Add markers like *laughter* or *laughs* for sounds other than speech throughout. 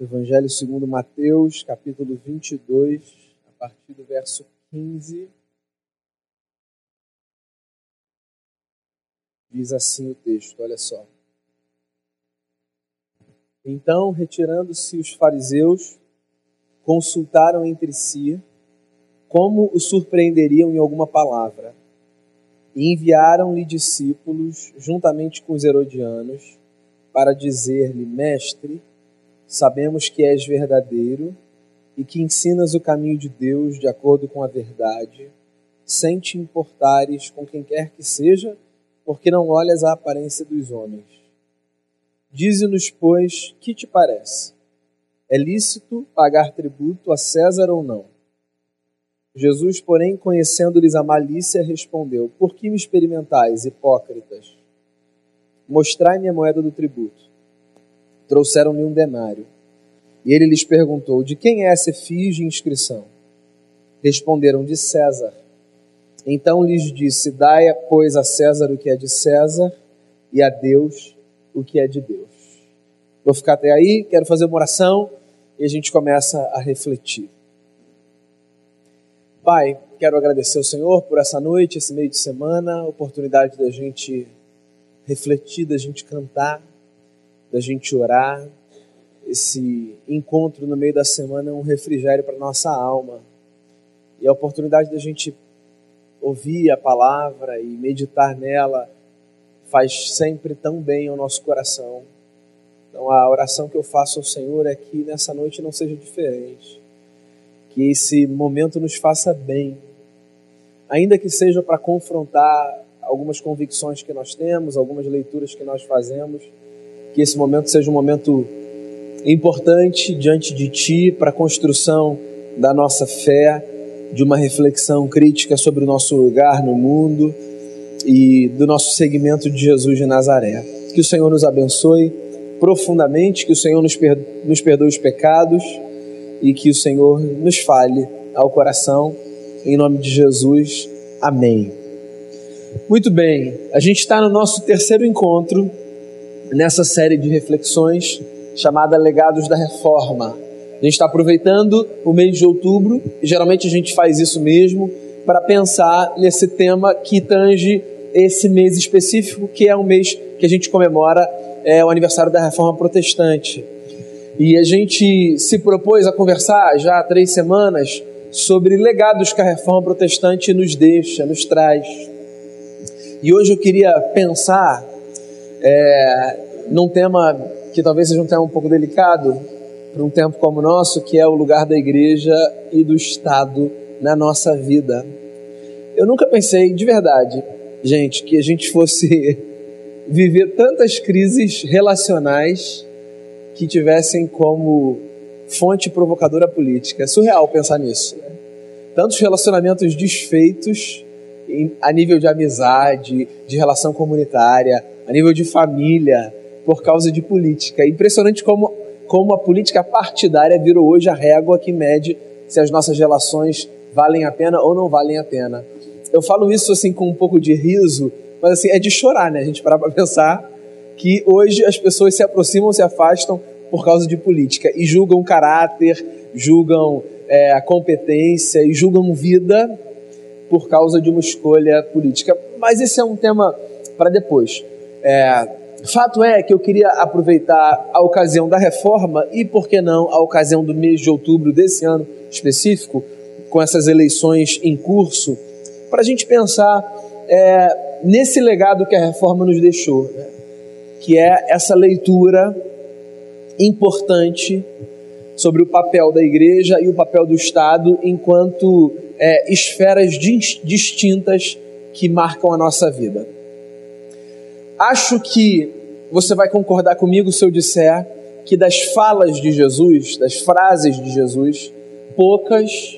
Evangelho segundo Mateus, capítulo 22, a partir do verso 15. Diz assim o texto, olha só. Então, retirando-se os fariseus, consultaram entre si como o surpreenderiam em alguma palavra. E enviaram-lhe discípulos, juntamente com os herodianos, para dizer-lhe: Mestre, sabemos que és verdadeiro e que ensinas o caminho de Deus de acordo com a verdade, sem te importares com quem quer que seja, porque não olhas a aparência dos homens. Dize-nos, pois, que te parece? É lícito pagar tributo a César ou não? Jesus, porém, conhecendo-lhes a malícia, respondeu: Por que me experimentais, hipócritas? Mostrai-me a moeda do tributo trouxeram-lhe um denário. E ele lhes perguntou: De quem é essa efígie inscrição? Responderam: De César. Então lhes disse: Dai, pois, a César o que é de César e a Deus o que é de Deus. Vou ficar até aí, quero fazer uma oração e a gente começa a refletir. Pai, quero agradecer ao Senhor por essa noite, esse meio de semana, oportunidade da gente refletir, da gente cantar da gente orar. Esse encontro no meio da semana é um refrigério para nossa alma. E a oportunidade da gente ouvir a palavra e meditar nela faz sempre tão bem ao nosso coração. Então a oração que eu faço ao Senhor é que nessa noite não seja diferente. Que esse momento nos faça bem. Ainda que seja para confrontar algumas convicções que nós temos, algumas leituras que nós fazemos, que esse momento seja um momento importante diante de Ti para a construção da nossa fé, de uma reflexão crítica sobre o nosso lugar no mundo e do nosso segmento de Jesus de Nazaré. Que o Senhor nos abençoe profundamente, que o Senhor nos, perdoe, nos perdoe os pecados e que o Senhor nos fale ao coração. Em nome de Jesus, amém. Muito bem, a gente está no nosso terceiro encontro nessa série de reflexões chamada Legados da Reforma. A gente está aproveitando o mês de outubro, e geralmente a gente faz isso mesmo, para pensar nesse tema que tange esse mês específico, que é o mês que a gente comemora é, o aniversário da Reforma Protestante. E a gente se propôs a conversar já há três semanas sobre legados que a Reforma Protestante nos deixa, nos traz. E hoje eu queria pensar é, num tema que talvez seja um tema um pouco delicado para um tempo como o nosso, que é o lugar da igreja e do Estado na nossa vida. Eu nunca pensei, de verdade, gente, que a gente fosse *laughs* viver tantas crises relacionais que tivessem como fonte provocadora política. É surreal pensar nisso. Né? Tantos relacionamentos desfeitos a nível de amizade, de relação comunitária, a nível de família, por causa de política. É impressionante como, como a política partidária virou hoje a régua que mede se as nossas relações valem a pena ou não valem a pena. Eu falo isso assim com um pouco de riso, mas assim, é de chorar, né? A gente parar para pensar que hoje as pessoas se aproximam, se afastam por causa de política e julgam caráter, julgam é, a competência e julgam vida por causa de uma escolha política. Mas esse é um tema para depois. É, fato é que eu queria aproveitar a ocasião da reforma e, por que não, a ocasião do mês de outubro desse ano específico, com essas eleições em curso, para a gente pensar é, nesse legado que a reforma nos deixou, né? que é essa leitura importante sobre o papel da igreja e o papel do Estado enquanto é, esferas distintas que marcam a nossa vida. Acho que você vai concordar comigo se eu disser que das falas de Jesus, das frases de Jesus, poucas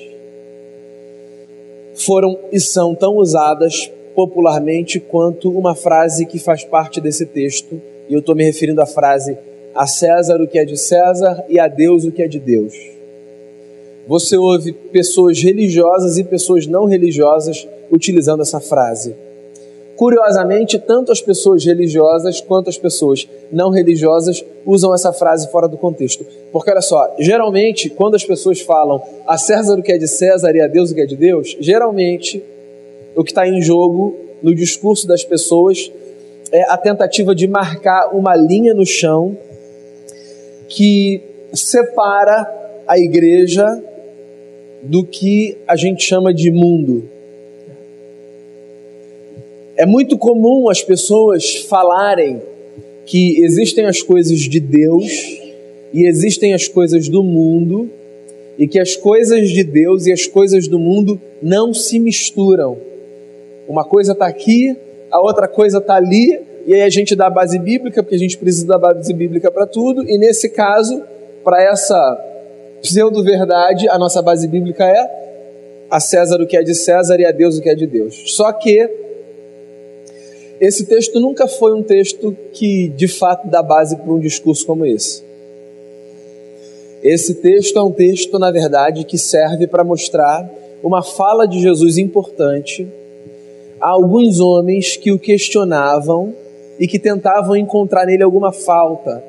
foram e são tão usadas popularmente quanto uma frase que faz parte desse texto, e eu estou me referindo à frase a César o que é de César e a Deus o que é de Deus. Você ouve pessoas religiosas e pessoas não religiosas utilizando essa frase Curiosamente, tanto as pessoas religiosas quanto as pessoas não religiosas usam essa frase fora do contexto. Porque olha só, geralmente, quando as pessoas falam a César o que é de César e a Deus o que é de Deus, geralmente o que está em jogo no discurso das pessoas é a tentativa de marcar uma linha no chão que separa a igreja do que a gente chama de mundo. É muito comum as pessoas falarem que existem as coisas de Deus e existem as coisas do mundo e que as coisas de Deus e as coisas do mundo não se misturam. Uma coisa está aqui, a outra coisa está ali, e aí a gente dá a base bíblica, porque a gente precisa da base bíblica para tudo, e nesse caso, para essa pseudo-verdade, a nossa base bíblica é a César o que é de César e a Deus o que é de Deus. Só que esse texto nunca foi um texto que de fato dá base para um discurso como esse. Esse texto é um texto, na verdade, que serve para mostrar uma fala de Jesus importante a alguns homens que o questionavam e que tentavam encontrar nele alguma falta.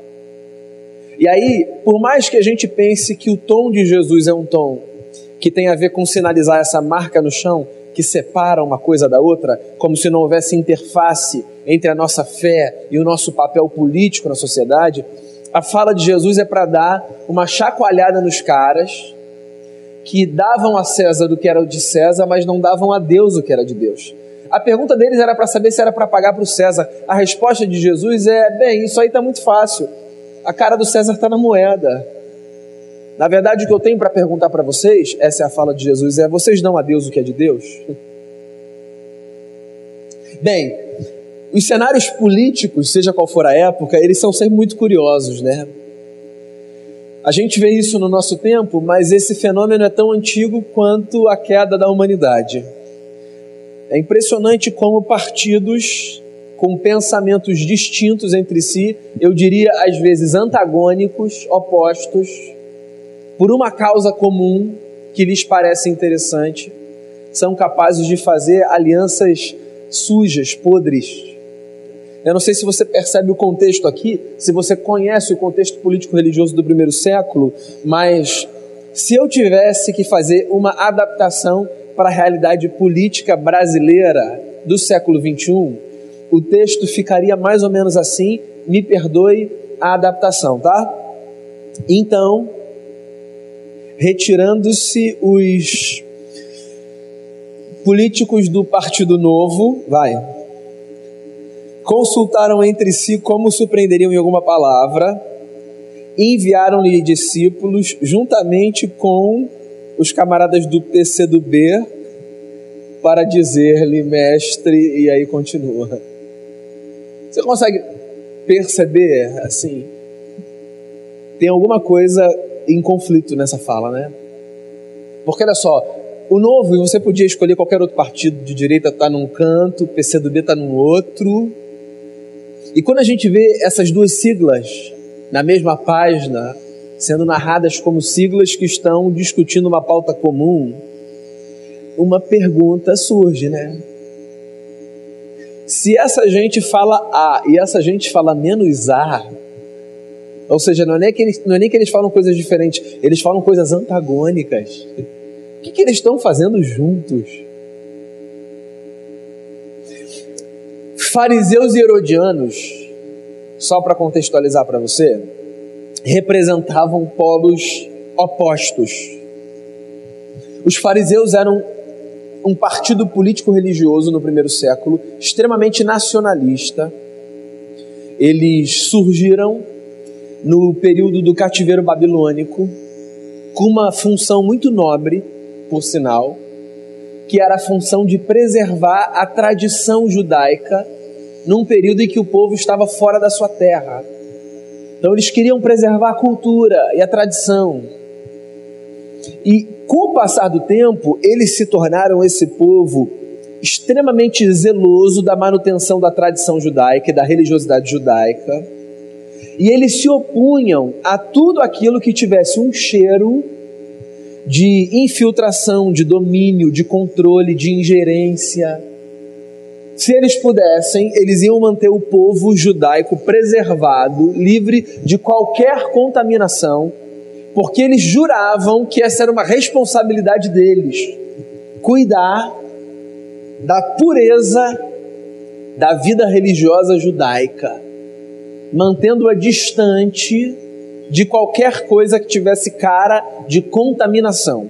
E aí, por mais que a gente pense que o tom de Jesus é um tom que tem a ver com sinalizar essa marca no chão, que separa uma coisa da outra, como se não houvesse interface entre a nossa fé e o nosso papel político na sociedade, a fala de Jesus é para dar uma chacoalhada nos caras que davam a César o que era de César, mas não davam a Deus o que era de Deus. A pergunta deles era para saber se era para pagar para o César. A resposta de Jesus é: bem, isso aí está muito fácil. A cara do César está na moeda. Na verdade, o que eu tenho para perguntar para vocês, essa é a fala de Jesus, é: vocês dão a Deus o que é de Deus? *laughs* Bem, os cenários políticos, seja qual for a época, eles são sempre muito curiosos, né? A gente vê isso no nosso tempo, mas esse fenômeno é tão antigo quanto a queda da humanidade. É impressionante como partidos com pensamentos distintos entre si, eu diria às vezes antagônicos, opostos, por uma causa comum que lhes parece interessante, são capazes de fazer alianças sujas, podres. Eu não sei se você percebe o contexto aqui, se você conhece o contexto político-religioso do primeiro século, mas se eu tivesse que fazer uma adaptação para a realidade política brasileira do século 21, o texto ficaria mais ou menos assim. Me perdoe a adaptação, tá? Então, retirando-se os políticos do Partido Novo, vai, consultaram entre si como surpreenderiam em alguma palavra, enviaram-lhe discípulos juntamente com os camaradas do PCdoB para dizer-lhe, mestre, e aí continua. Você consegue perceber, assim, tem alguma coisa em conflito nessa fala, né? Porque olha só, o novo, você podia escolher qualquer outro partido de direita, tá num canto, PCdoB está num outro. E quando a gente vê essas duas siglas na mesma página, sendo narradas como siglas que estão discutindo uma pauta comum, uma pergunta surge, né? Se essa gente fala A e essa gente fala menos A, ou seja, não é, nem que eles, não é nem que eles falam coisas diferentes, eles falam coisas antagônicas. O que, que eles estão fazendo juntos? Fariseus e herodianos, só para contextualizar para você, representavam polos opostos. Os fariseus eram um partido político-religioso no primeiro século, extremamente nacionalista. Eles surgiram no período do cativeiro babilônico, com uma função muito nobre, por sinal, que era a função de preservar a tradição judaica num período em que o povo estava fora da sua terra. Então eles queriam preservar a cultura e a tradição. E com o passar do tempo, eles se tornaram esse povo extremamente zeloso da manutenção da tradição judaica e da religiosidade judaica e eles se opunham a tudo aquilo que tivesse um cheiro de infiltração, de domínio, de controle, de ingerência. se eles pudessem, eles iam manter o povo judaico preservado, livre de qualquer contaminação, porque eles juravam que essa era uma responsabilidade deles cuidar da pureza da vida religiosa judaica, mantendo-a distante de qualquer coisa que tivesse cara de contaminação.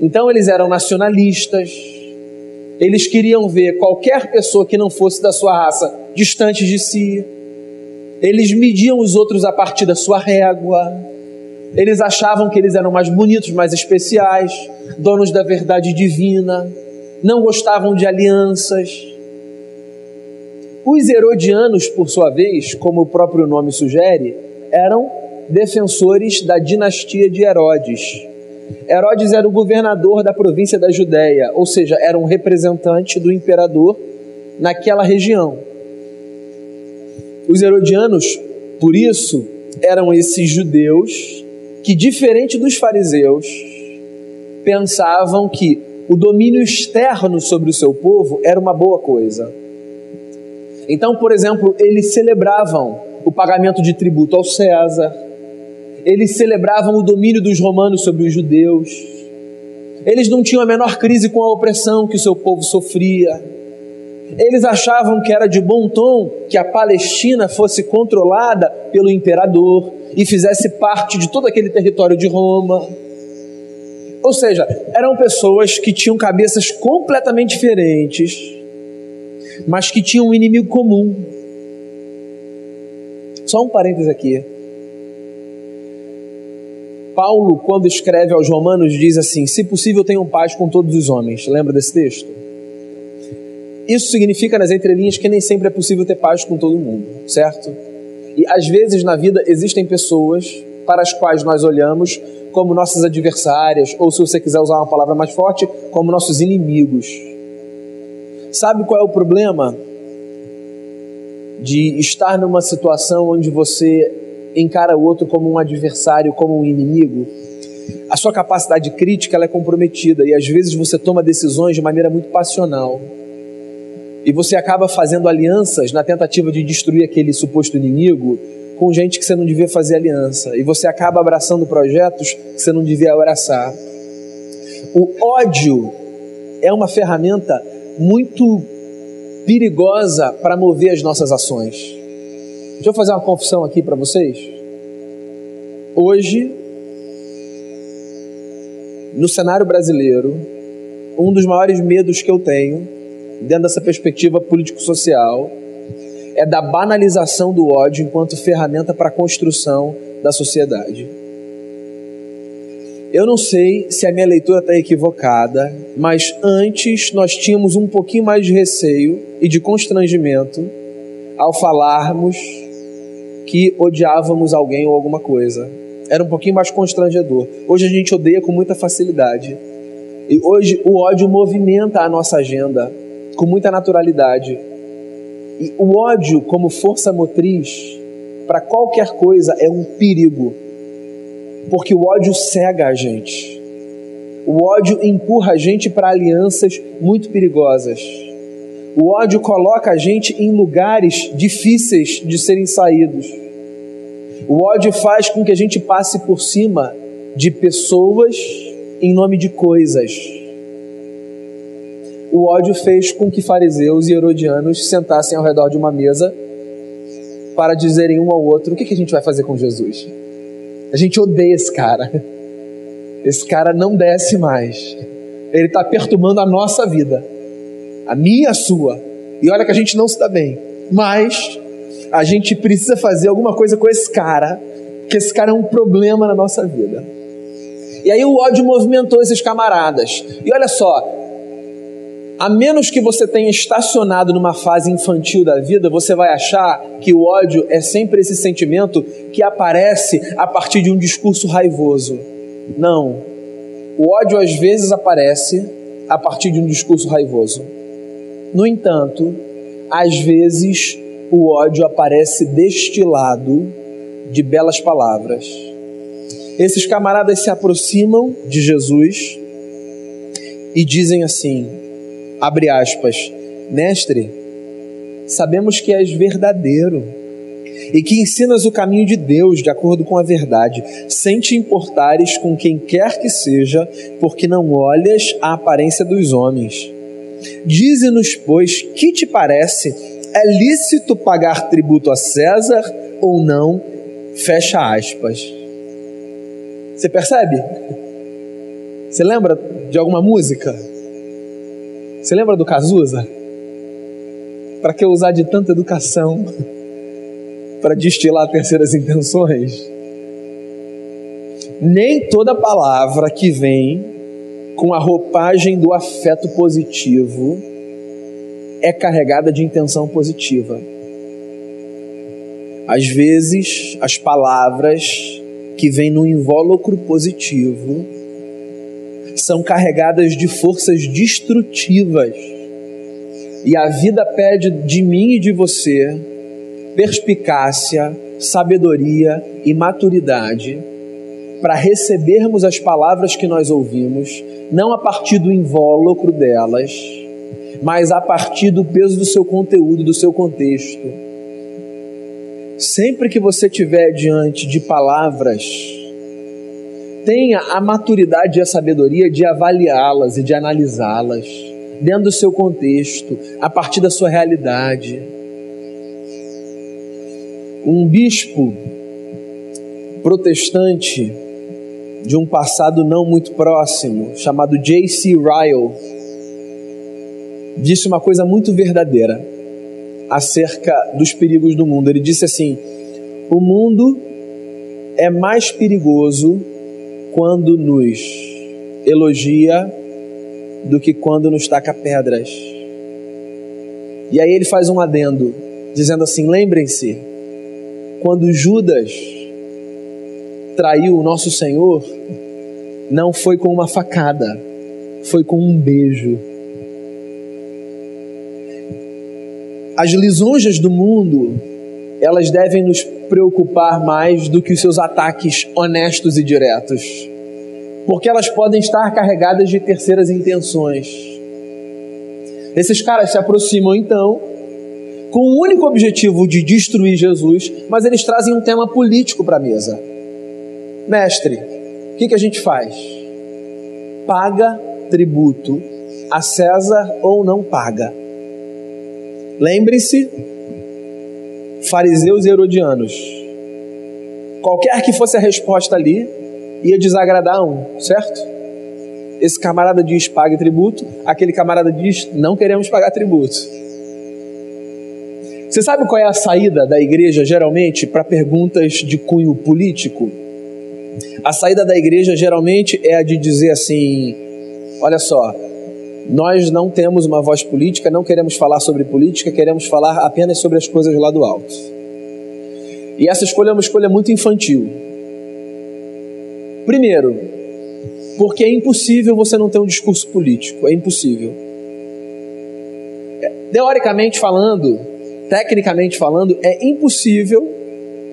Então eles eram nacionalistas, eles queriam ver qualquer pessoa que não fosse da sua raça distante de si. Eles mediam os outros a partir da sua régua. Eles achavam que eles eram mais bonitos, mais especiais, donos da verdade divina. Não gostavam de alianças. Os herodianos, por sua vez, como o próprio nome sugere, eram defensores da dinastia de Herodes Herodes era o governador da província da Judéia, ou seja, era um representante do imperador naquela região. Os herodianos, por isso, eram esses judeus que, diferente dos fariseus, pensavam que o domínio externo sobre o seu povo era uma boa coisa. Então, por exemplo, eles celebravam o pagamento de tributo ao César, eles celebravam o domínio dos romanos sobre os judeus. Eles não tinham a menor crise com a opressão que o seu povo sofria. Eles achavam que era de bom tom que a Palestina fosse controlada pelo imperador e fizesse parte de todo aquele território de Roma. Ou seja, eram pessoas que tinham cabeças completamente diferentes, mas que tinham um inimigo comum. Só um parênteses aqui. Paulo, quando escreve aos Romanos, diz assim: Se possível, tenham paz com todos os homens. Lembra desse texto? Isso significa nas entrelinhas que nem sempre é possível ter paz com todo mundo, certo? E às vezes na vida existem pessoas para as quais nós olhamos como nossas adversárias, ou se você quiser usar uma palavra mais forte, como nossos inimigos. Sabe qual é o problema de estar numa situação onde você encara o outro como um adversário, como um inimigo, a sua capacidade crítica é comprometida e às vezes você toma decisões de maneira muito passional. E você acaba fazendo alianças na tentativa de destruir aquele suposto inimigo com gente que você não devia fazer aliança. E você acaba abraçando projetos que você não devia abraçar. O ódio é uma ferramenta muito perigosa para mover as nossas ações. Deixa eu fazer uma confissão aqui para vocês. Hoje, no cenário brasileiro, um dos maiores medos que eu tenho, dentro dessa perspectiva político-social, é da banalização do ódio enquanto ferramenta para a construção da sociedade. Eu não sei se a minha leitura está equivocada, mas antes nós tínhamos um pouquinho mais de receio e de constrangimento ao falarmos que odiávamos alguém ou alguma coisa. Era um pouquinho mais constrangedor. Hoje a gente odeia com muita facilidade. E hoje o ódio movimenta a nossa agenda com muita naturalidade. E o ódio, como força motriz para qualquer coisa, é um perigo. Porque o ódio cega a gente. O ódio empurra a gente para alianças muito perigosas. O ódio coloca a gente em lugares difíceis de serem saídos. O ódio faz com que a gente passe por cima de pessoas em nome de coisas. O ódio fez com que fariseus e herodianos sentassem ao redor de uma mesa para dizerem um ao outro: o que a gente vai fazer com Jesus? A gente odeia esse cara. Esse cara não desce mais. Ele está perturbando a nossa vida, a minha a sua. E olha que a gente não se dá bem. Mas a gente precisa fazer alguma coisa com esse cara, que esse cara é um problema na nossa vida. E aí o ódio movimentou esses camaradas. E olha só, a menos que você tenha estacionado numa fase infantil da vida, você vai achar que o ódio é sempre esse sentimento que aparece a partir de um discurso raivoso. Não. O ódio às vezes aparece a partir de um discurso raivoso. No entanto, às vezes o ódio aparece destilado de belas palavras. Esses camaradas se aproximam de Jesus e dizem assim: abre aspas, Mestre, sabemos que és verdadeiro e que ensinas o caminho de Deus de acordo com a verdade, sem te importares com quem quer que seja, porque não olhas a aparência dos homens. Dize-nos, pois, que te parece? É lícito pagar tributo a César ou não? Fecha aspas. Você percebe? Você lembra de alguma música? Você lembra do Cazuza? Para que usar de tanta educação para destilar terceiras intenções? Nem toda palavra que vem com a roupagem do afeto positivo é carregada de intenção positiva. Às vezes, as palavras que vêm no invólucro positivo são carregadas de forças destrutivas. E a vida pede de mim e de você perspicácia, sabedoria e maturidade para recebermos as palavras que nós ouvimos, não a partir do invólucro delas, mas a partir do peso do seu conteúdo, do seu contexto. Sempre que você estiver diante de palavras tenha a maturidade e a sabedoria de avaliá-las e de analisá-las dentro do seu contexto, a partir da sua realidade. Um bispo protestante de um passado não muito próximo, chamado J.C. Ryle, disse uma coisa muito verdadeira acerca dos perigos do mundo. Ele disse assim: o mundo é mais perigoso quando nos elogia do que quando nos taca pedras. E aí ele faz um adendo, dizendo assim: lembrem-se, quando Judas traiu o nosso Senhor, não foi com uma facada, foi com um beijo. As lisonjas do mundo, elas devem nos preocupar mais do que os seus ataques honestos e diretos, porque elas podem estar carregadas de terceiras intenções. Esses caras se aproximam então com o único objetivo de destruir Jesus, mas eles trazem um tema político para a mesa. Mestre, o que, que a gente faz? Paga tributo a César ou não paga? Lembre-se fariseus e herodianos. Qualquer que fosse a resposta ali, ia desagradar um, certo? Esse camarada diz pague tributo, aquele camarada diz não queremos pagar tributo. Você sabe qual é a saída da igreja geralmente para perguntas de cunho político? A saída da igreja geralmente é a de dizer assim: olha só, nós não temos uma voz política, não queremos falar sobre política, queremos falar apenas sobre as coisas lá do alto. E essa escolha é uma escolha muito infantil. Primeiro, porque é impossível você não ter um discurso político, é impossível. Teoricamente falando, tecnicamente falando, é impossível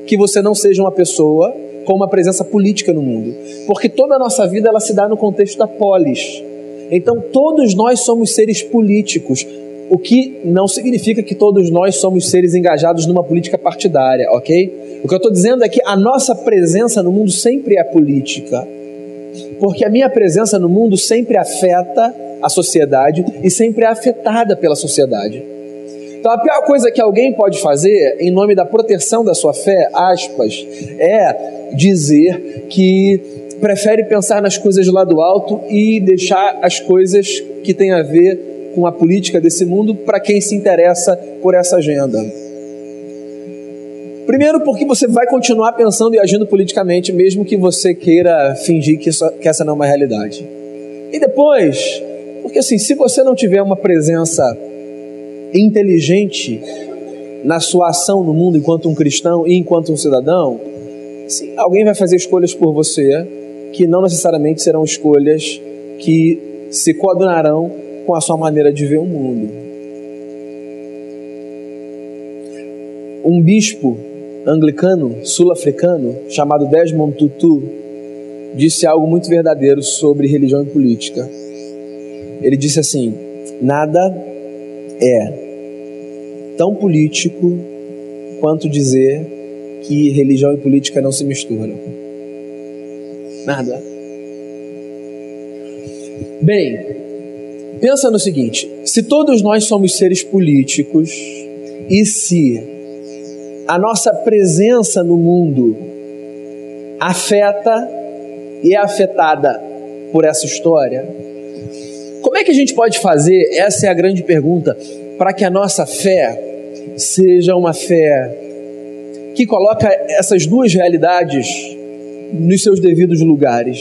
que você não seja uma pessoa com uma presença política no mundo, porque toda a nossa vida ela se dá no contexto da polis, então, todos nós somos seres políticos, o que não significa que todos nós somos seres engajados numa política partidária, ok? O que eu estou dizendo é que a nossa presença no mundo sempre é política, porque a minha presença no mundo sempre afeta a sociedade e sempre é afetada pela sociedade. Então, a pior coisa que alguém pode fazer, em nome da proteção da sua fé, aspas, é dizer que prefere pensar nas coisas lá do alto e deixar as coisas que têm a ver com a política desse mundo para quem se interessa por essa agenda. Primeiro, porque você vai continuar pensando e agindo politicamente, mesmo que você queira fingir que, isso, que essa não é uma realidade. E depois, porque assim, se você não tiver uma presença inteligente na sua ação no mundo enquanto um cristão e enquanto um cidadão, sim, alguém vai fazer escolhas por você que não necessariamente serão escolhas que se coadunarão com a sua maneira de ver o mundo. Um bispo anglicano sul-africano chamado Desmond Tutu disse algo muito verdadeiro sobre religião e política. Ele disse assim: nada é tão político quanto dizer que religião e política não se misturam. Nada. Bem, pensa no seguinte: se todos nós somos seres políticos e se a nossa presença no mundo afeta e é afetada por essa história, como é que a gente pode fazer? Essa é a grande pergunta, para que a nossa fé seja uma fé que coloca essas duas realidades nos seus devidos lugares.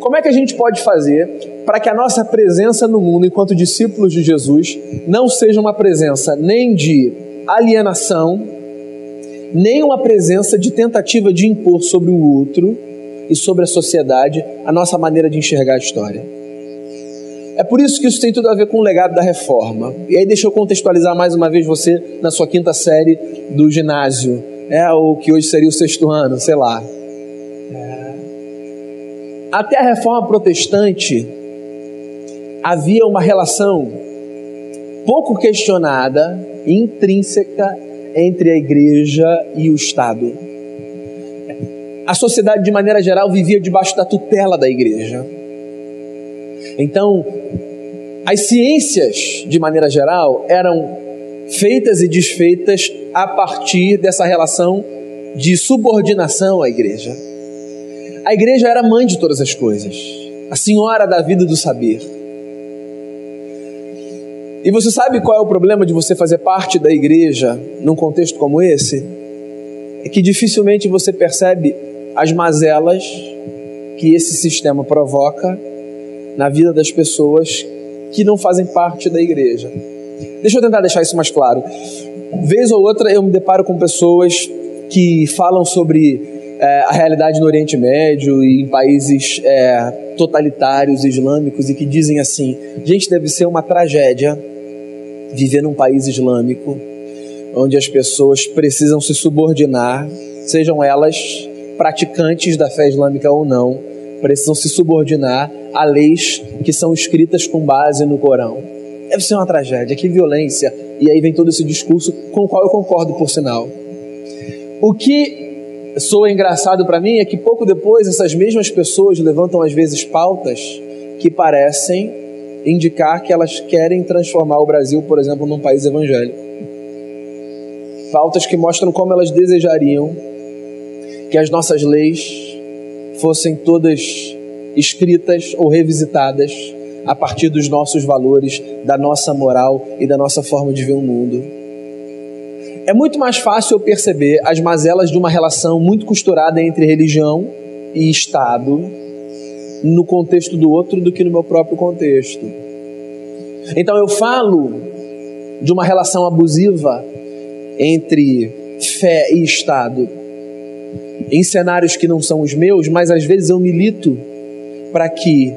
Como é que a gente pode fazer para que a nossa presença no mundo enquanto discípulos de Jesus não seja uma presença nem de alienação, nem uma presença de tentativa de impor sobre o outro e sobre a sociedade a nossa maneira de enxergar a história? É por isso que isso tem tudo a ver com o legado da reforma. E aí deixa eu contextualizar mais uma vez você na sua quinta série do ginásio, é o que hoje seria o sexto ano, sei lá. Até a reforma protestante havia uma relação pouco questionada, intrínseca entre a igreja e o Estado. A sociedade, de maneira geral, vivia debaixo da tutela da igreja. Então, as ciências, de maneira geral, eram feitas e desfeitas a partir dessa relação de subordinação à igreja. A igreja era mãe de todas as coisas, a senhora da vida do saber. E você sabe qual é o problema de você fazer parte da igreja num contexto como esse? É que dificilmente você percebe as mazelas que esse sistema provoca na vida das pessoas que não fazem parte da igreja. Deixa eu tentar deixar isso mais claro. Vez ou outra eu me deparo com pessoas que falam sobre é, a realidade no Oriente Médio e em países é, totalitários islâmicos e que dizem assim: gente, deve ser uma tragédia viver num país islâmico onde as pessoas precisam se subordinar, sejam elas praticantes da fé islâmica ou não, precisam se subordinar a leis que são escritas com base no Corão. Deve ser uma tragédia, que violência. E aí vem todo esse discurso com o qual eu concordo, por sinal. O que soa engraçado para mim é que pouco depois essas mesmas pessoas levantam às vezes pautas que parecem indicar que elas querem transformar o Brasil, por exemplo, num país evangélico. Pautas que mostram como elas desejariam que as nossas leis fossem todas escritas ou revisitadas a partir dos nossos valores, da nossa moral e da nossa forma de ver o mundo. É muito mais fácil eu perceber as mazelas de uma relação muito costurada entre religião e Estado no contexto do outro do que no meu próprio contexto. Então eu falo de uma relação abusiva entre fé e Estado em cenários que não são os meus, mas às vezes eu milito para que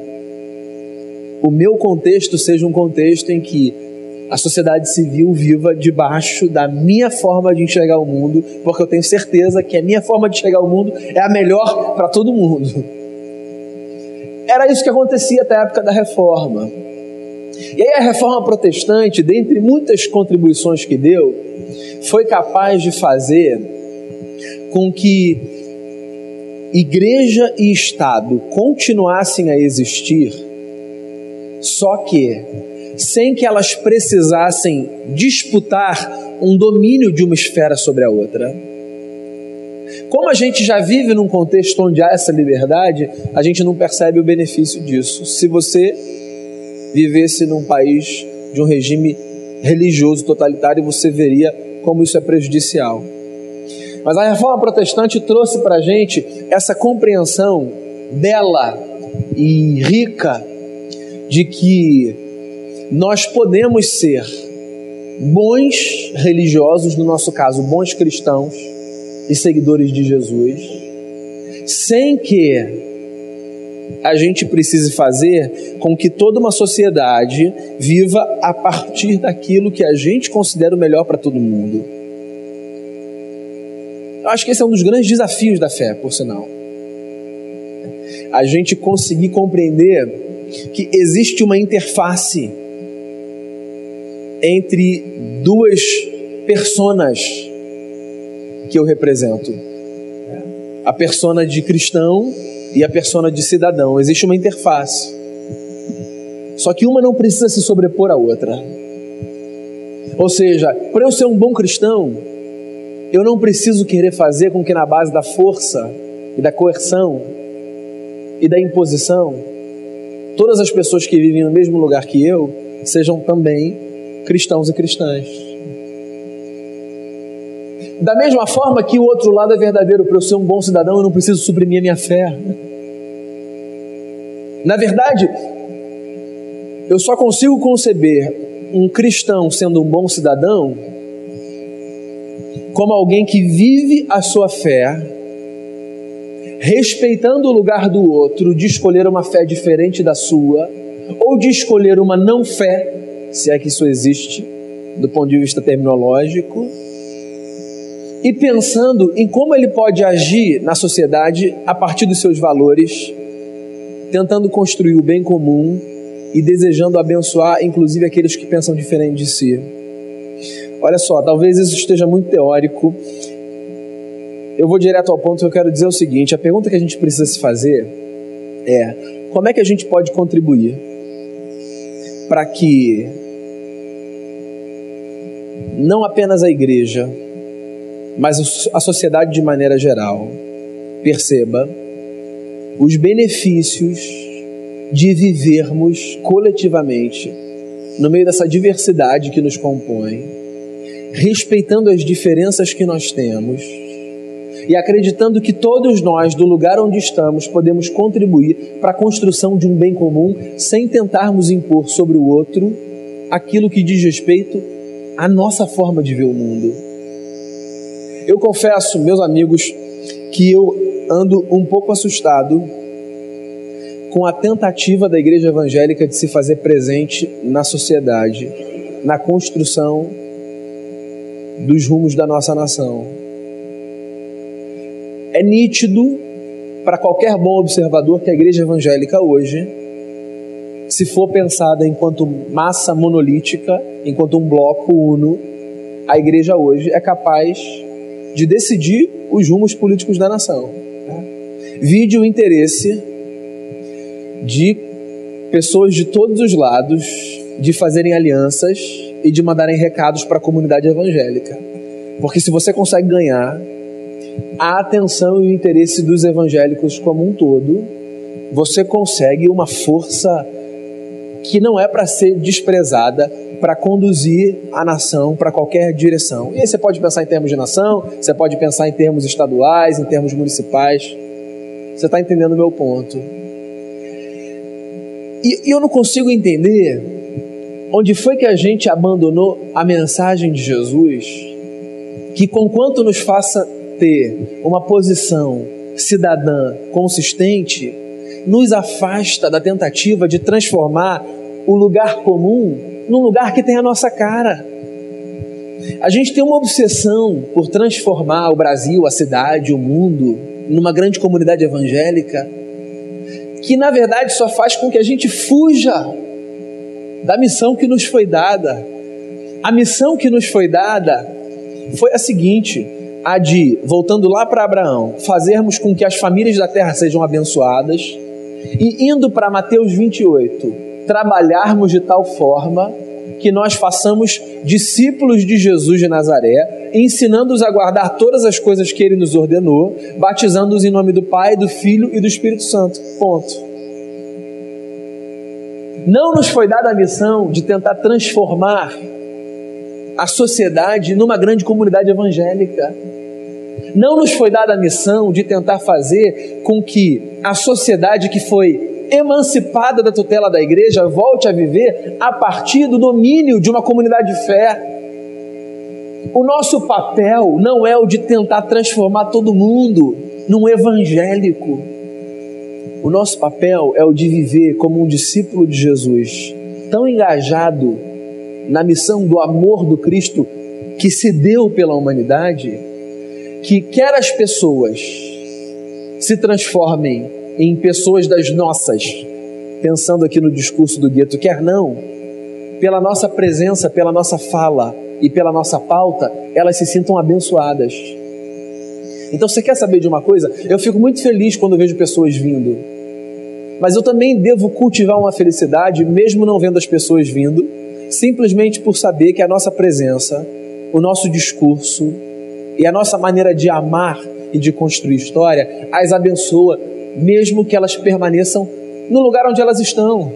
o meu contexto seja um contexto em que a sociedade civil viva debaixo da minha forma de enxergar o mundo, porque eu tenho certeza que a minha forma de enxergar o mundo é a melhor para todo mundo. Era isso que acontecia até a época da reforma. E aí a reforma protestante, dentre muitas contribuições que deu, foi capaz de fazer com que igreja e Estado continuassem a existir, só que sem que elas precisassem disputar um domínio de uma esfera sobre a outra. Como a gente já vive num contexto onde há essa liberdade, a gente não percebe o benefício disso. Se você vivesse num país de um regime religioso totalitário, você veria como isso é prejudicial. Mas a reforma protestante trouxe para a gente essa compreensão bela e rica de que nós podemos ser bons religiosos, no nosso caso, bons cristãos e seguidores de Jesus, sem que a gente precise fazer com que toda uma sociedade viva a partir daquilo que a gente considera o melhor para todo mundo. Eu acho que esse é um dos grandes desafios da fé, por sinal. A gente conseguir compreender que existe uma interface entre duas personas que eu represento. A persona de cristão e a persona de cidadão. Existe uma interface. Só que uma não precisa se sobrepor à outra. Ou seja, para eu ser um bom cristão, eu não preciso querer fazer com que na base da força e da coerção e da imposição, todas as pessoas que vivem no mesmo lugar que eu sejam também cristãos e cristãs. Da mesma forma que o outro lado é verdadeiro, para eu ser um bom cidadão, eu não preciso suprimir a minha fé. Na verdade, eu só consigo conceber um cristão sendo um bom cidadão como alguém que vive a sua fé, respeitando o lugar do outro, de escolher uma fé diferente da sua, ou de escolher uma não fé, se é que isso existe, do ponto de vista terminológico, e pensando em como ele pode agir na sociedade a partir dos seus valores, tentando construir o bem comum e desejando abençoar, inclusive, aqueles que pensam diferente de si. Olha só, talvez isso esteja muito teórico. Eu vou direto ao ponto que eu quero dizer o seguinte: a pergunta que a gente precisa se fazer é como é que a gente pode contribuir para que não apenas a igreja, mas a sociedade de maneira geral perceba os benefícios de vivermos coletivamente no meio dessa diversidade que nos compõe, respeitando as diferenças que nós temos e acreditando que todos nós, do lugar onde estamos, podemos contribuir para a construção de um bem comum sem tentarmos impor sobre o outro aquilo que diz respeito à nossa forma de ver o mundo. Eu confesso, meus amigos, que eu ando um pouco assustado com a tentativa da igreja evangélica de se fazer presente na sociedade, na construção dos rumos da nossa nação. É nítido para qualquer bom observador que a igreja evangélica hoje, se for pensada enquanto massa monolítica, enquanto um bloco uno, a igreja hoje é capaz de decidir os rumos políticos da nação. Vide o interesse de pessoas de todos os lados de fazerem alianças e de mandarem recados para a comunidade evangélica. Porque se você consegue ganhar a atenção e o interesse dos evangélicos como um todo, você consegue uma força que não é para ser desprezada para conduzir a nação para qualquer direção. E aí você pode pensar em termos de nação, você pode pensar em termos estaduais, em termos municipais. Você está entendendo o meu ponto? E, e eu não consigo entender onde foi que a gente abandonou a mensagem de Jesus, que conquanto nos faça ter uma posição cidadã consistente, nos afasta da tentativa de transformar o lugar comum num lugar que tem a nossa cara. A gente tem uma obsessão por transformar o Brasil, a cidade, o mundo, numa grande comunidade evangélica que na verdade só faz com que a gente fuja da missão que nos foi dada. A missão que nos foi dada foi a seguinte: a de, voltando lá para Abraão, fazermos com que as famílias da terra sejam abençoadas, e indo para Mateus 28, trabalharmos de tal forma que nós façamos discípulos de Jesus de Nazaré, ensinando-os a guardar todas as coisas que ele nos ordenou, batizando-os em nome do Pai, do Filho e do Espírito Santo. Ponto. Não nos foi dada a missão de tentar transformar a sociedade numa grande comunidade evangélica. Não nos foi dada a missão de tentar fazer com que a sociedade que foi emancipada da tutela da igreja, volte a viver a partir do domínio de uma comunidade de fé. O nosso papel não é o de tentar transformar todo mundo num evangélico. O nosso papel é o de viver como um discípulo de Jesus, tão engajado na missão do amor do Cristo que se deu pela humanidade, que quer as pessoas se transformem em pessoas das nossas, pensando aqui no discurso do gueto, quer não, pela nossa presença, pela nossa fala e pela nossa pauta, elas se sintam abençoadas. Então, você quer saber de uma coisa? Eu fico muito feliz quando vejo pessoas vindo. Mas eu também devo cultivar uma felicidade, mesmo não vendo as pessoas vindo, simplesmente por saber que a nossa presença, o nosso discurso e a nossa maneira de amar e de construir história as abençoa, mesmo que elas permaneçam no lugar onde elas estão.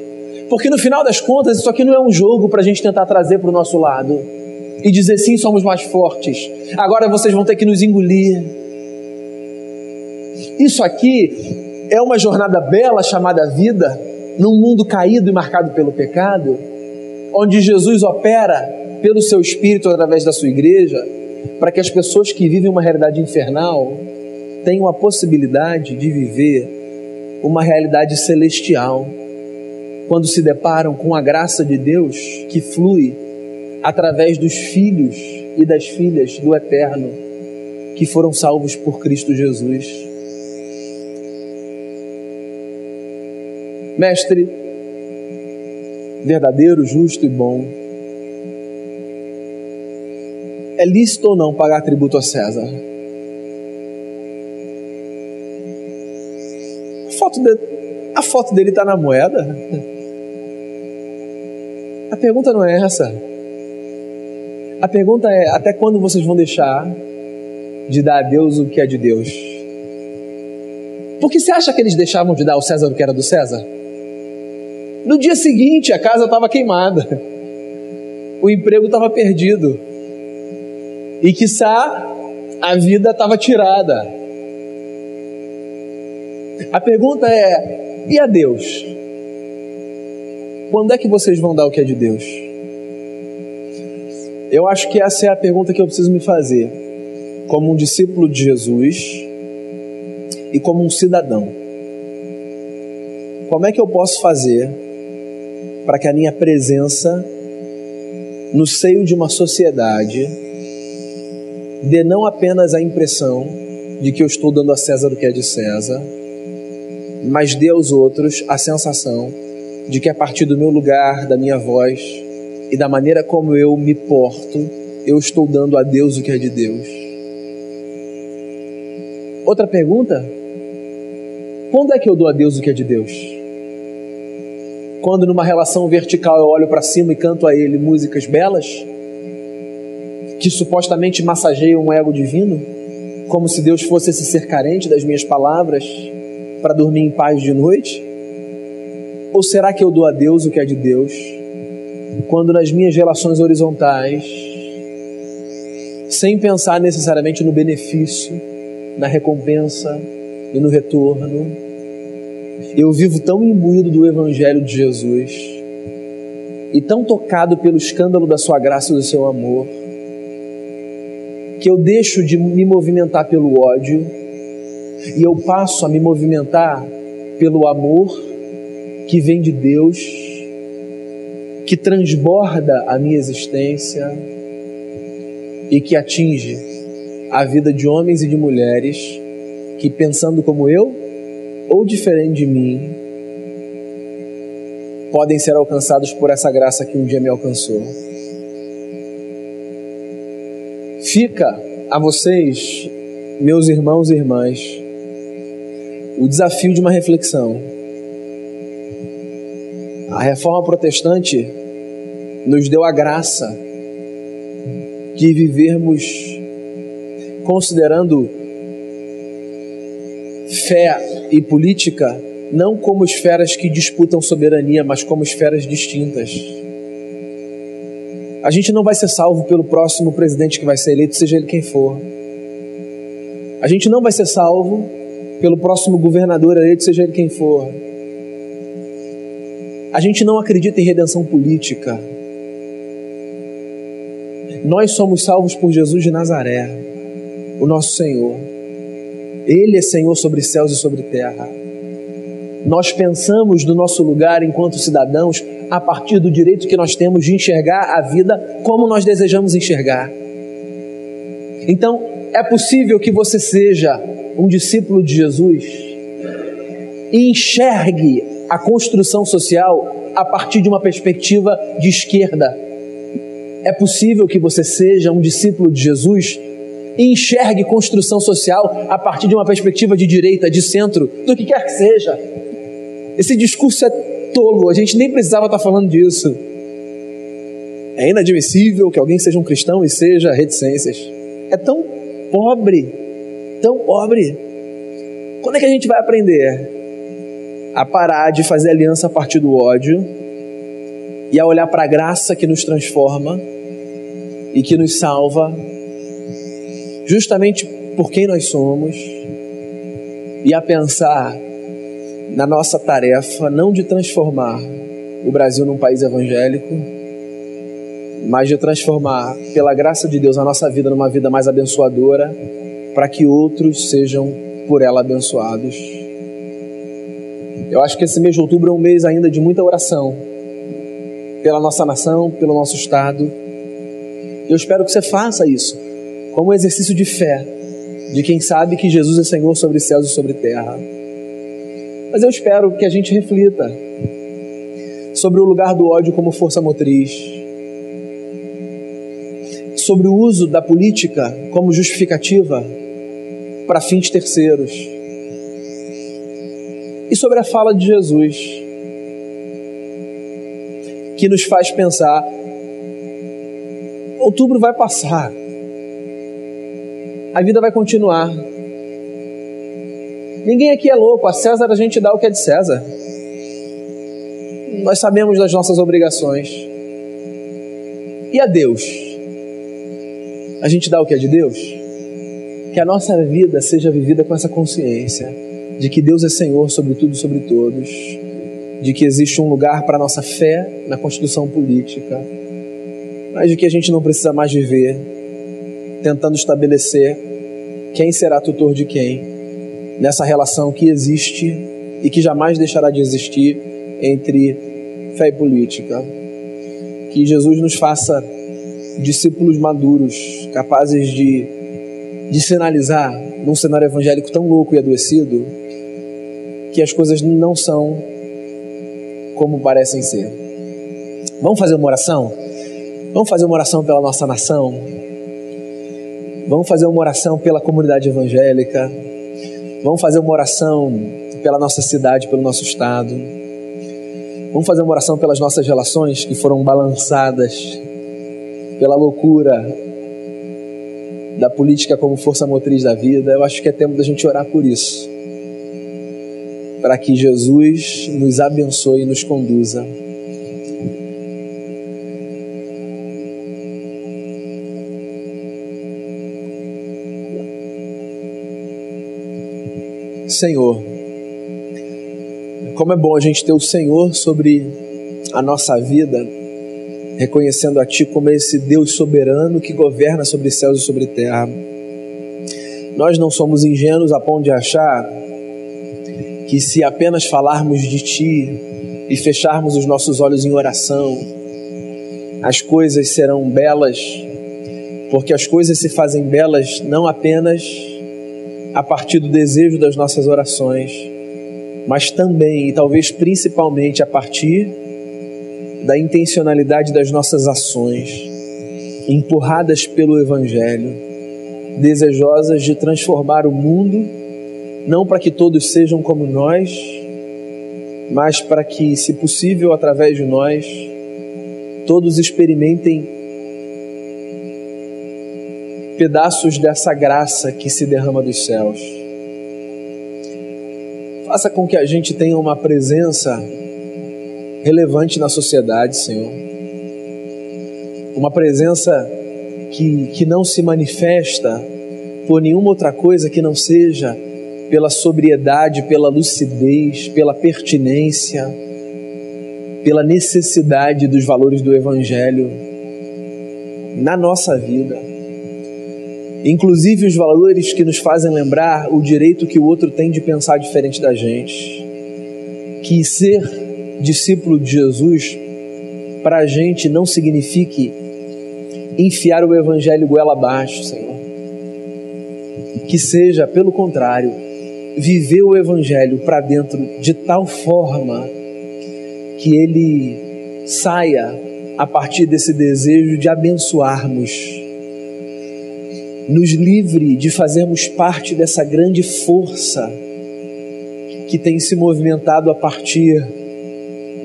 Porque no final das contas, isso aqui não é um jogo para a gente tentar trazer para o nosso lado e dizer sim, somos mais fortes. Agora vocês vão ter que nos engolir. Isso aqui é uma jornada bela chamada vida, num mundo caído e marcado pelo pecado, onde Jesus opera pelo seu espírito através da sua igreja, para que as pessoas que vivem uma realidade infernal tenham a possibilidade de viver uma realidade celestial quando se deparam com a graça de Deus que flui através dos filhos e das filhas do Eterno que foram salvos por Cristo Jesus. Mestre, verdadeiro, justo e bom, é lícito ou não pagar tributo a César? A foto, de, a foto dele está na moeda? A pergunta não é essa. A pergunta é: até quando vocês vão deixar de dar a Deus o que é de Deus? Porque você acha que eles deixavam de dar ao César o que era do César? No dia seguinte, a casa estava queimada, o emprego estava perdido, e quiçá a vida estava tirada. A pergunta é: e a Deus? Quando é que vocês vão dar o que é de Deus? Eu acho que essa é a pergunta que eu preciso me fazer, como um discípulo de Jesus e como um cidadão. Como é que eu posso fazer para que a minha presença no seio de uma sociedade dê não apenas a impressão de que eu estou dando a César o que é de César, mas dê aos outros a sensação de que a partir do meu lugar, da minha voz e da maneira como eu me porto, eu estou dando a Deus o que é de Deus. Outra pergunta: quando é que eu dou a Deus o que é de Deus? Quando numa relação vertical eu olho para cima e canto a Ele músicas belas, que supostamente massageiam um ego divino, como se Deus fosse esse ser carente das minhas palavras para dormir em paz de noite? Ou será que eu dou a Deus o que é de Deus quando nas minhas relações horizontais, sem pensar necessariamente no benefício, na recompensa e no retorno, eu vivo tão imbuído do Evangelho de Jesus e tão tocado pelo escândalo da Sua graça e do Seu amor, que eu deixo de me movimentar pelo ódio e eu passo a me movimentar pelo amor que vem de Deus, que transborda a minha existência e que atinge a vida de homens e de mulheres que, pensando como eu ou diferente de mim, podem ser alcançados por essa graça que um dia me alcançou. Fica a vocês, meus irmãos e irmãs, o desafio de uma reflexão. A reforma protestante nos deu a graça de vivermos considerando fé e política não como esferas que disputam soberania, mas como esferas distintas. A gente não vai ser salvo pelo próximo presidente que vai ser eleito, seja ele quem for. A gente não vai ser salvo pelo próximo governador eleito, seja ele quem for. A gente não acredita em redenção política. Nós somos salvos por Jesus de Nazaré, o nosso Senhor. Ele é Senhor sobre céus e sobre terra. Nós pensamos no nosso lugar enquanto cidadãos a partir do direito que nós temos de enxergar a vida como nós desejamos enxergar. Então, é possível que você seja um discípulo de Jesus e enxergue a construção social a partir de uma perspectiva de esquerda. É possível que você seja um discípulo de Jesus e enxergue construção social a partir de uma perspectiva de direita, de centro, do que quer que seja. Esse discurso é tolo, a gente nem precisava estar falando disso. É inadmissível que alguém seja um cristão e seja reticências. É tão pobre, tão pobre. Quando é que a gente vai aprender a parar de fazer aliança a partir do ódio e a olhar para a graça que nos transforma e que nos salva, justamente por quem nós somos, e a pensar na nossa tarefa não de transformar o Brasil num país evangélico, mas de transformar, pela graça de Deus, a nossa vida numa vida mais abençoadora, para que outros sejam por ela abençoados. Eu acho que esse mês de outubro é um mês ainda de muita oração pela nossa nação, pelo nosso estado. Eu espero que você faça isso como um exercício de fé, de quem sabe que Jesus é Senhor sobre céus e sobre terra. Mas eu espero que a gente reflita sobre o lugar do ódio como força motriz, sobre o uso da política como justificativa para fins terceiros e sobre a fala de Jesus, que nos faz pensar: outubro vai passar, a vida vai continuar. Ninguém aqui é louco, a César a gente dá o que é de César. Nós sabemos das nossas obrigações. E a Deus? A gente dá o que é de Deus? Que a nossa vida seja vivida com essa consciência de que Deus é Senhor sobre tudo e sobre todos, de que existe um lugar para a nossa fé na constituição política, mas de que a gente não precisa mais viver tentando estabelecer quem será tutor de quem nessa relação que existe e que jamais deixará de existir entre fé e política. Que Jesus nos faça discípulos maduros, capazes de, de sinalizar num cenário evangélico tão louco e adoecido que as coisas não são como parecem ser. Vamos fazer uma oração? Vamos fazer uma oração pela nossa nação? Vamos fazer uma oração pela comunidade evangélica? Vamos fazer uma oração pela nossa cidade, pelo nosso estado? Vamos fazer uma oração pelas nossas relações que foram balançadas pela loucura da política como força motriz da vida? Eu acho que é tempo da gente orar por isso para que Jesus nos abençoe e nos conduza. Senhor, como é bom a gente ter o Senhor sobre a nossa vida, reconhecendo a Ti como esse Deus soberano que governa sobre céus e sobre terra. Nós não somos ingênuos a ponto de achar que se apenas falarmos de Ti e fecharmos os nossos olhos em oração, as coisas serão belas, porque as coisas se fazem belas não apenas a partir do desejo das nossas orações, mas também e talvez principalmente a partir da intencionalidade das nossas ações, empurradas pelo Evangelho, desejosas de transformar o mundo não para que todos sejam como nós, mas para que, se possível, através de nós, todos experimentem pedaços dessa graça que se derrama dos céus. Faça com que a gente tenha uma presença relevante na sociedade, Senhor. Uma presença que, que não se manifesta por nenhuma outra coisa que não seja pela sobriedade, pela lucidez, pela pertinência, pela necessidade dos valores do Evangelho na nossa vida. Inclusive os valores que nos fazem lembrar o direito que o outro tem de pensar diferente da gente. Que ser discípulo de Jesus para a gente não signifique enfiar o Evangelho goela abaixo, Senhor. Que seja, pelo contrário, viver o Evangelho para dentro de tal forma que ele saia a partir desse desejo de abençoarmos. Nos livre de fazermos parte dessa grande força que tem se movimentado a partir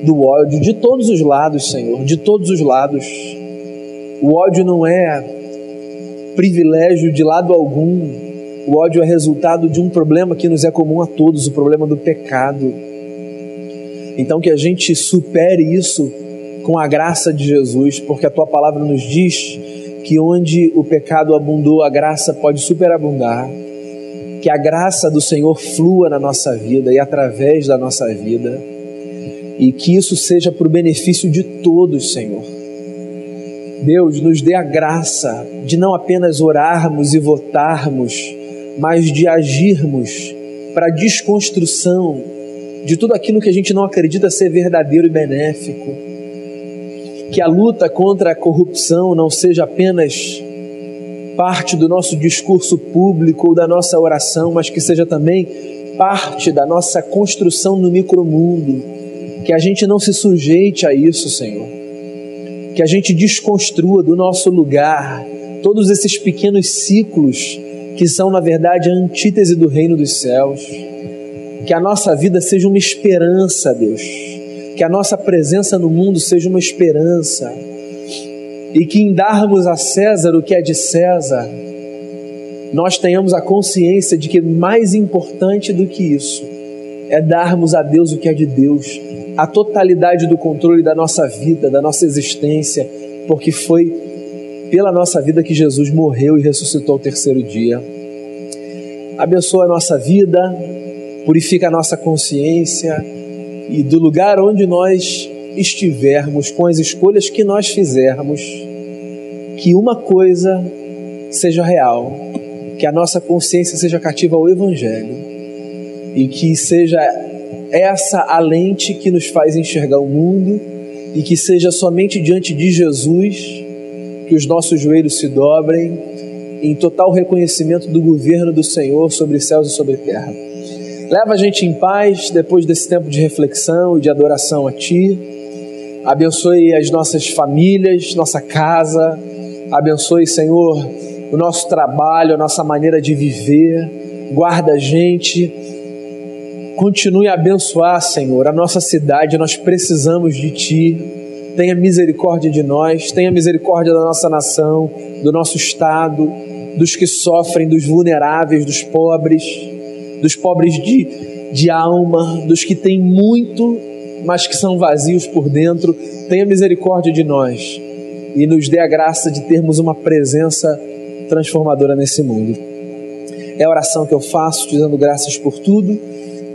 do ódio de todos os lados, Senhor, de todos os lados. O ódio não é privilégio de lado algum. O ódio é resultado de um problema que nos é comum a todos, o problema do pecado. Então que a gente supere isso com a graça de Jesus, porque a tua palavra nos diz que onde o pecado abundou, a graça pode superabundar. Que a graça do Senhor flua na nossa vida e através da nossa vida, e que isso seja para o benefício de todos, Senhor. Deus, nos dê a graça de não apenas orarmos e votarmos, mas de agirmos para a desconstrução de tudo aquilo que a gente não acredita ser verdadeiro e benéfico que a luta contra a corrupção não seja apenas parte do nosso discurso público ou da nossa oração, mas que seja também parte da nossa construção no micromundo. Que a gente não se sujeite a isso, Senhor. Que a gente desconstrua do nosso lugar todos esses pequenos ciclos que são, na verdade, a antítese do reino dos céus. Que a nossa vida seja uma esperança, Deus que a nossa presença no mundo seja uma esperança e que em darmos a César o que é de César, nós tenhamos a consciência de que mais importante do que isso é darmos a Deus o que é de Deus, a totalidade do controle da nossa vida, da nossa existência, porque foi pela nossa vida que Jesus morreu e ressuscitou ao terceiro dia. Abençoa a nossa vida, purifica a nossa consciência e do lugar onde nós estivermos, com as escolhas que nós fizermos, que uma coisa seja real, que a nossa consciência seja cativa ao Evangelho e que seja essa a lente que nos faz enxergar o mundo e que seja somente diante de Jesus que os nossos joelhos se dobrem em total reconhecimento do governo do Senhor sobre céus e sobre terra. Leva a gente em paz depois desse tempo de reflexão e de adoração a Ti. Abençoe as nossas famílias, nossa casa. Abençoe, Senhor, o nosso trabalho, a nossa maneira de viver. Guarda a gente. Continue a abençoar, Senhor, a nossa cidade. Nós precisamos de Ti. Tenha misericórdia de nós, tenha misericórdia da nossa nação, do nosso estado, dos que sofrem, dos vulneráveis, dos pobres dos pobres de, de alma, dos que têm muito, mas que são vazios por dentro. Tenha misericórdia de nós e nos dê a graça de termos uma presença transformadora nesse mundo. É a oração que eu faço, te dando graças por tudo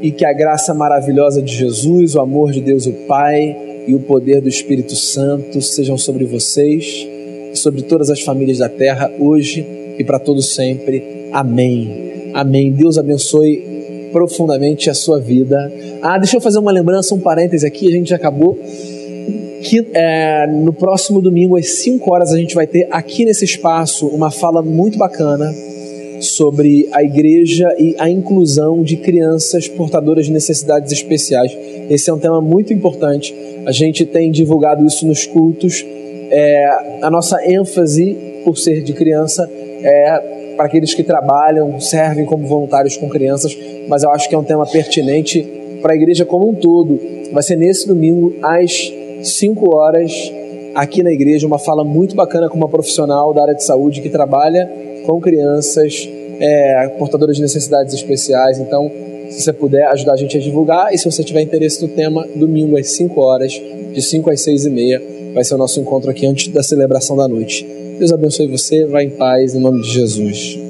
e que a graça maravilhosa de Jesus, o amor de Deus o Pai e o poder do Espírito Santo sejam sobre vocês e sobre todas as famílias da terra hoje e para todos sempre. Amém. Amém. Deus abençoe profundamente a sua vida. Ah, deixa eu fazer uma lembrança, um parêntese aqui, a gente já acabou. Que é, no próximo domingo, às 5 horas, a gente vai ter aqui nesse espaço uma fala muito bacana sobre a igreja e a inclusão de crianças portadoras de necessidades especiais. Esse é um tema muito importante. A gente tem divulgado isso nos cultos. É, a nossa ênfase, por ser de criança, é para aqueles que trabalham, servem como voluntários com crianças, mas eu acho que é um tema pertinente para a igreja como um todo. Vai ser nesse domingo, às 5 horas, aqui na igreja, uma fala muito bacana com uma profissional da área de saúde que trabalha com crianças é, portadoras de necessidades especiais. Então, se você puder ajudar a gente a divulgar, e se você tiver interesse no tema, domingo às 5 horas, de 5 às 6 e meia, vai ser o nosso encontro aqui antes da celebração da noite. Deus abençoe você, vá em paz, em nome de Jesus.